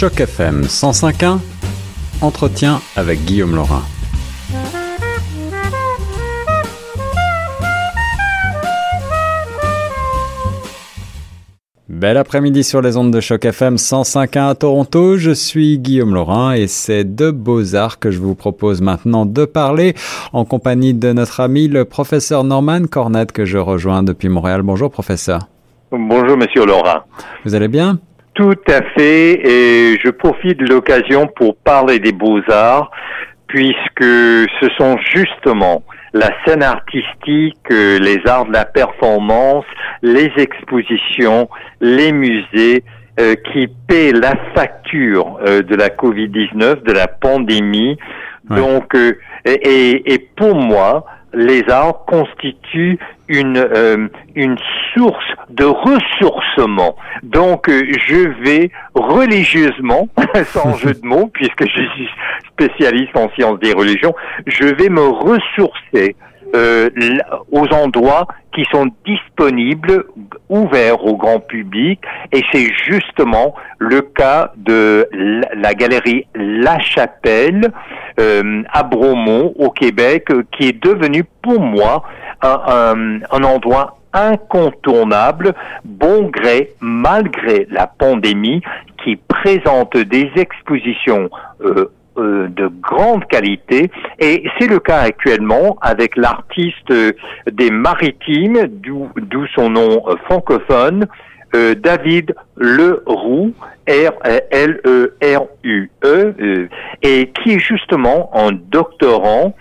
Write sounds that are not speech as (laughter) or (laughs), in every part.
Choc FM 105.1, entretien avec Guillaume Laurin. Bel après-midi sur les ondes de choc FM 105.1 à Toronto. Je suis Guillaume Laurin et c'est de Beaux-Arts que je vous propose maintenant de parler en compagnie de notre ami le professeur Norman Cornette que je rejoins depuis Montréal. Bonjour professeur. Bonjour monsieur Laurin. Vous allez bien? Tout à fait et je profite de l'occasion pour parler des Beaux-Arts puisque ce sont justement la scène artistique, euh, les arts de la performance, les expositions, les musées euh, qui paient la facture euh, de la Covid-19, de la pandémie. Donc, et, et, pour moi, les arts constituent une une source de ressourcement. Donc je vais religieusement, (laughs) sans jeu de mots, puisque je suis spécialiste en sciences des religions, je vais me ressourcer euh, aux endroits qui sont disponibles, ouverts au grand public, et c'est justement le cas de la galerie La Chapelle euh, à Bromont, au Québec, qui est devenu pour moi un, un endroit incontournable, bon gré, malgré la pandémie, qui présente des expositions euh, euh, de grande qualité. Et c'est le cas actuellement avec l'artiste des Maritimes, d'où son nom euh, francophone, euh, David Leroux, R-L-E-R-U-E, et qui est justement un doctorant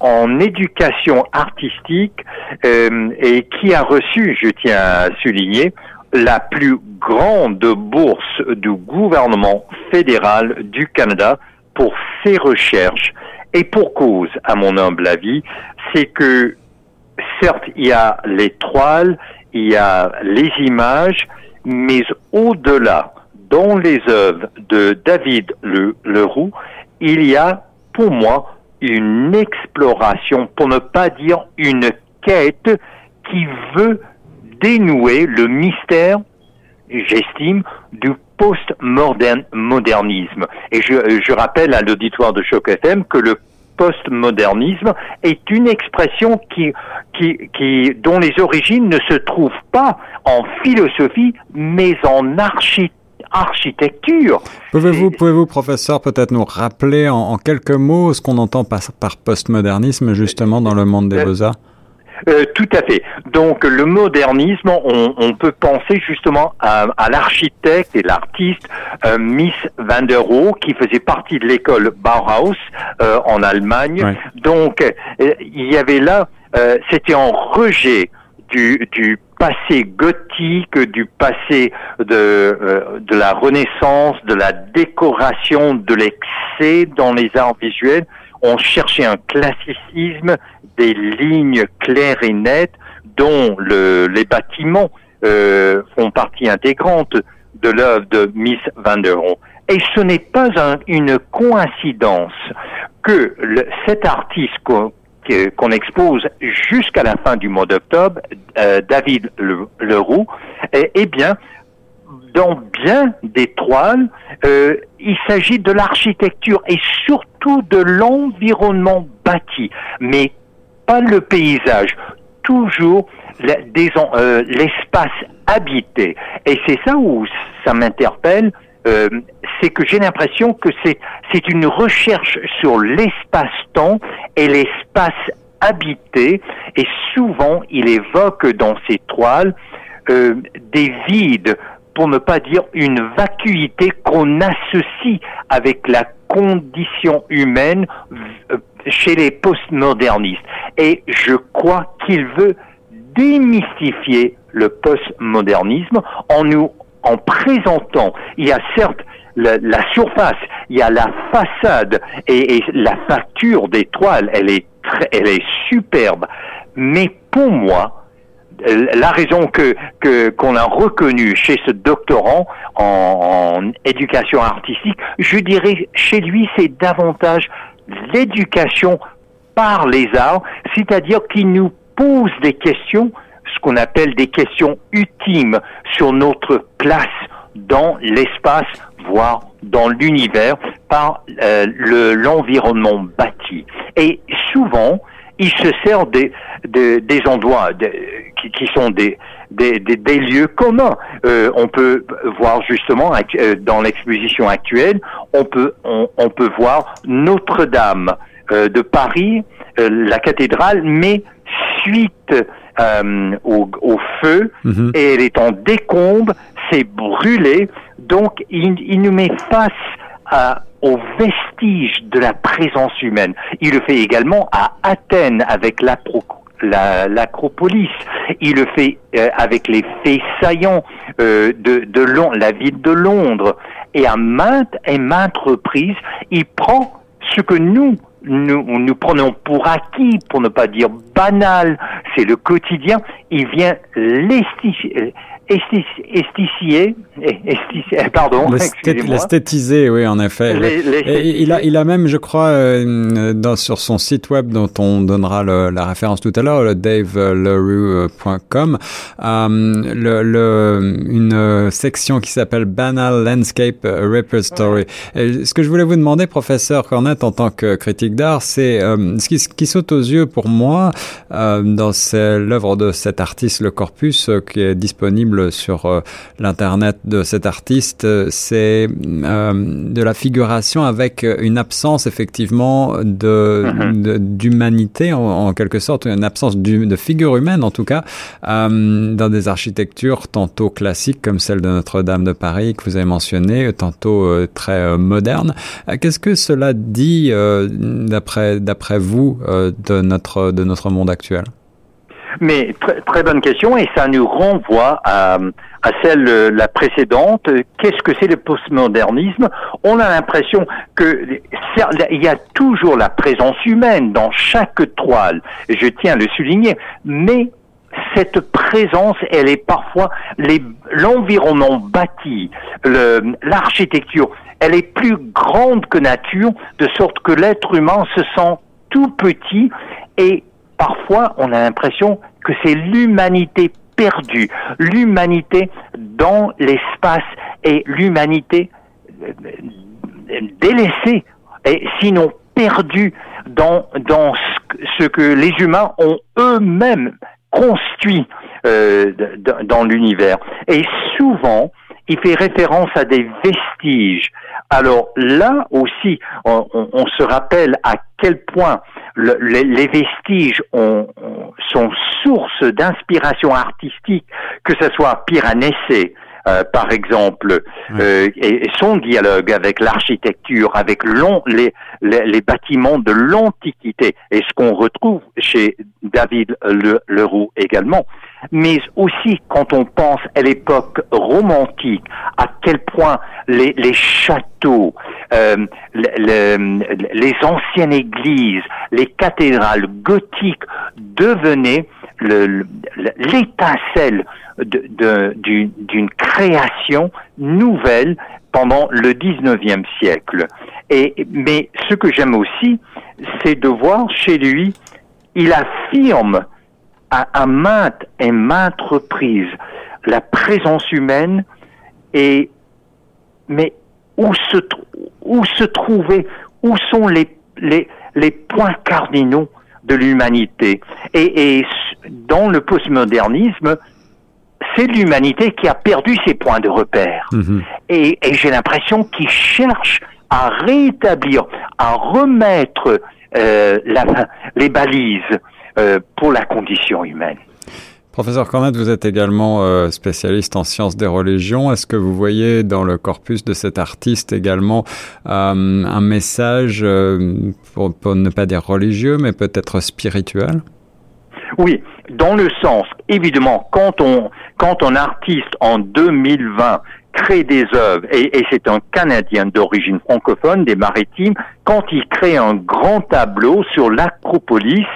en éducation artistique et qui a reçu, je tiens à souligner, la plus grande bourse du gouvernement fédéral du Canada pour ses recherches. Et pour cause, à mon humble avis, c'est que certes, il y a les toiles, il y a les images, mais au-delà, dans les œuvres de David Le, Leroux, il y a pour moi une exploration, pour ne pas dire une quête qui veut dénouer le mystère, j'estime, du post-modernisme. Et je, je rappelle à l'auditoire de Choc FM que le postmodernisme est une expression qui, qui, qui, dont les origines ne se trouvent pas en philosophie, mais en architecture. Pouvez-vous, pouvez-vous, professeur, peut-être nous rappeler en, quelques mots ce qu'on entend par, par postmodernisme justement dans le monde des euh, beaux-arts? Euh, tout à fait. Donc le modernisme, on, peut penser justement à, l'architecte et l'artiste euh, Miss van der Rohe qui faisait partie de l'école Bauhaus euh, en Allemagne. Donc il y avait là, c'était en rejet du, du passé gothique, du passé de, de la Renaissance, de la décoration, de l'excès dans les arts visuels on cherchait un classicisme, des lignes claires et nettes dont les bâtiments euh, font partie intégrante de l'œuvre de Miss Van der Rohe. Et ce n'est pas une coïncidence que cet artiste qu'on expose jusqu'à la fin du mois d'octobre, euh, David Leroux, eh, eh bien, dans bien des toiles, euh, il s'agit de l'architecture et surtout de l'environnement bâti, mais pas le paysage, toujours euh, l'espace habité. Et c'est ça où ça m'interpelle, euh, c'est que j'ai l'impression que c'est une recherche sur l'espace-temps et l'espace habité, et souvent il évoque dans ses toiles des vides pour ne pas dire une vacuité qu'on associe avec la condition humaine euh, chez les postmodernistes. Et je crois qu'il veut démystifier le postmodernisme en nous en présentant, il y a certes la, surface, il y a la façade et, la facture des toiles, elle est elle est superbe. Mais pour moi, la raison que qu'on a reconnue chez ce doctorant en, en, éducation artistique, je dirais chez lui c'est davantage l'éducation par les arts, c'est-à-dire qu'il nous pose des questions, ce qu'on appelle des questions ultimes sur notre place dans l'espace voir dans l'univers par euh, le, l'environnement bâti. Et souvent, il se sert des, des, des endroits qui, qui, sont des, des, des, lieux communs. Euh, on peut voir justement euh, dans l'exposition actuelle, on peut, on, on peut voir Notre-Dame euh, de Paris, la cathédrale, mais suite au, au, feu, mhm. et elle est en décombre, c'est brûlé, donc il, il nous met face à, aux vestiges de la présence humaine. Il le fait également à Athènes avec l'acropolis. Il le fait euh, avec les faits saillants euh, de, de la ville de Londres. Et à maintes et maintes reprises, il prend ce que nous, nous, nous prenons pour acquis, pour ne pas dire banal, c'est le quotidien, il vient l'estifier esthétisé, (laughs) pardon, l'esthétiser, oui, en effet. il a, il a même, je crois, euh, dans, sur son site web dont on donnera le, la référence tout à l'heure, le daveleroux.com, euh, le, le, une section qui s'appelle Banal Landscape Repertory. ce que je voulais vous demander, professeur Cornette, en tant que critique d'art, c'est euh, ce, qui, ce qui saute aux yeux pour moi euh, dans l'œuvre de cet artiste, le corpus, qui est disponible sur euh, l'internet de cet artiste, euh, c'est euh, de la figuration avec une absence effectivement de mhm. d'humanité en, quelque sorte, une absence de figure humaine en tout cas dans des architectures tantôt classiques comme celle de Notre-Dame de Paris que vous avez mentionné, tantôt très modernes. Qu'est-ce que cela dit d'après d'après vous de notre de notre monde actuel? Mais très, très bonne question et ça nous renvoie à, à celle la précédente. Qu'est-ce que c'est le postmodernisme? On a l'impression que il y a toujours la présence humaine dans chaque toile. Je tiens à le souligner, mais cette présence, elle est parfois l'environnement bâti, l'architecture, elle est plus grande que nature, de sorte que l'être humain se sent tout petit et parfois on a l'impression que c'est l'humanité perdue, l'humanité dans l'espace et l'humanité euh, délaissée et sinon perdue dans, dans ce que les humains ont eux-mêmes construit euh, dans l'univers. Et souvent, il fait référence à des vestiges. Alors là aussi, on, se rappelle à quel point le, les, vestiges ont, sont source d'inspiration artistique, que ce soit Piranesi, euh, par exemple, euh, et, son dialogue avec l'architecture, avec les, les, les, bâtiments de l'Antiquité, et ce qu'on retrouve chez David Leroux également, mais aussi quand on pense à l'époque romantique, à quel point les, les châteaux, euh, les anciennes églises, les cathédrales gothiques devenaient l'étincelle d'une création nouvelle pendant le 19e siècle. Et, mais ce que j'aime aussi, c'est de voir chez lui, il affirme à, maintes et maintes reprises la présence humaine et mais où se où se trouver où sont les les les points cardinaux de l'humanité et, et dans le postmodernisme c'est l'humanité qui a perdu ses points de repère mhm. et, et j'ai l'impression qu'il cherche à rétablir à remettre euh, la, les balises euh, pour la condition humaine. Professeur Cornette, vous êtes également euh, spécialiste en sciences des religions. Est-ce que vous voyez dans le corpus de cet artiste également euh, un message, pour, pour, ne pas dire religieux, mais peut-être spirituel? Oui, dans le sens, évidemment, quand on, quand un artiste en 2020 crée des œuvres, et, et c'est un Canadien d'origine francophone, des maritimes, quand il crée un grand tableau sur l'Acropolis,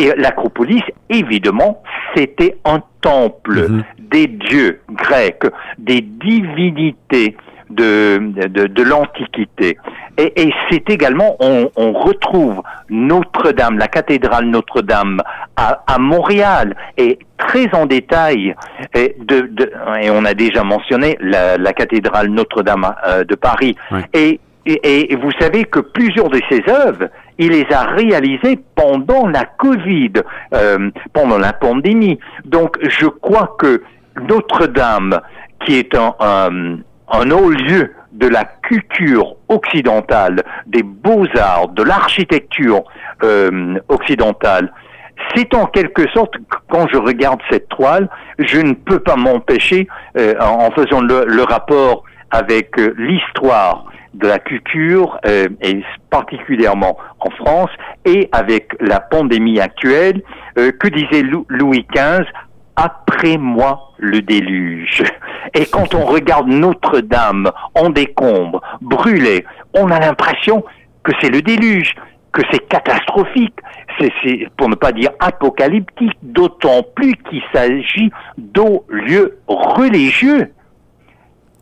et l'Acropolis, évidemment, c'était un temple mhm. des dieux grecs, des divinités de, de, de l'Antiquité. Et, et c'est également, on, on retrouve Notre-Dame, la cathédrale Notre-Dame à, à, Montréal, et très en détail, et, de, de, et on a déjà mentionné la, la cathédrale Notre-Dame euh, de Paris. Et, et, et vous savez que plusieurs de ces œuvres, il les a réalisées pendant la Covid, euh, pendant la pandémie. Donc je crois que Notre-Dame, qui est un, un, un haut lieu de la culture occidentale, des beaux-arts, de l'architecture euh, occidentale, c'est en quelque sorte, quand je regarde cette toile, je ne peux pas m'empêcher, euh, en faisant le, le rapport avec euh, l'histoire de la culture, euh, et particulièrement en France, et avec la pandémie actuelle, euh, que disait Louis XV, après moi le déluge. Et quand on regarde Notre-Dame en décombre, brûlée, on a l'impression que c'est le déluge, que c'est catastrophique, c'est pour ne pas dire apocalyptique, d'autant plus qu'il s'agit d'hauts lieux religieux.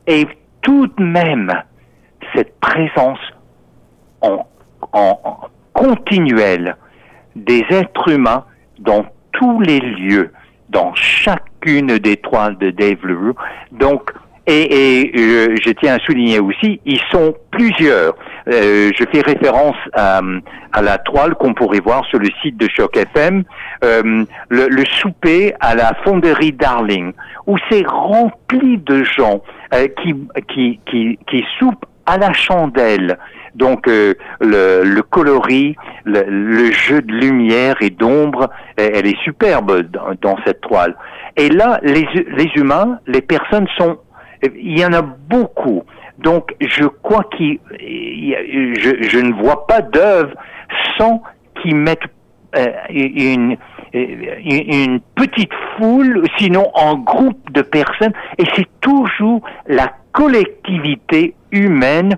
Et tout de même, cette présence en, en, continuelle des êtres humains dans tous les lieux, dans chacune des toiles de Dave Leroux. Donc, et, euh, je tiens à souligner aussi, ils sont plusieurs. Euh, je fais référence à, la toile qu'on pourrait voir sur le site de Choc FM, euh, le, le, souper à la fonderie Darling, où c'est rempli de gens qui, qui, qui, qui soupent à la chandelle. Donc euh, le, coloris, le, jeu de lumière et d'ombre, elle est superbe dans, cette toile. Et là, les, les humains, les personnes sont, il y en a beaucoup. Donc je crois qu'il, je, je ne vois pas d'œuvre sans qu'ils mettent euh, une, une petite foule, sinon en groupe de personnes, et c'est toujours la collectivité humaine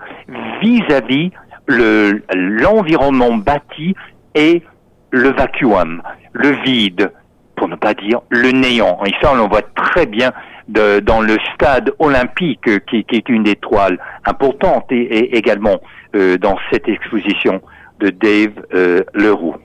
vis-à-vis le, l'environnement bâti et le vacuum, le vide, pour ne pas dire le néant. Et ça, on le voit très bien dans le stade olympique, qui, est une des toiles importantes, et, et également euh, dans cette exposition de Dave euh, Leroux.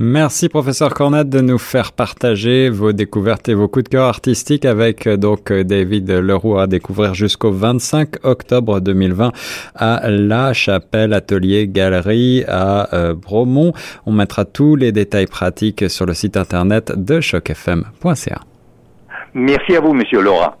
Merci professeur Cornette de nous faire partager vos découvertes et vos coups de cœur artistiques avec donc David Leroux à découvrir jusqu'au 25 octobre 2020 à La Chapelle Atelier Galerie à euh, Bromont. On mettra tous les détails pratiques sur le site internet de chocfm.ca. Merci à vous monsieur Laura.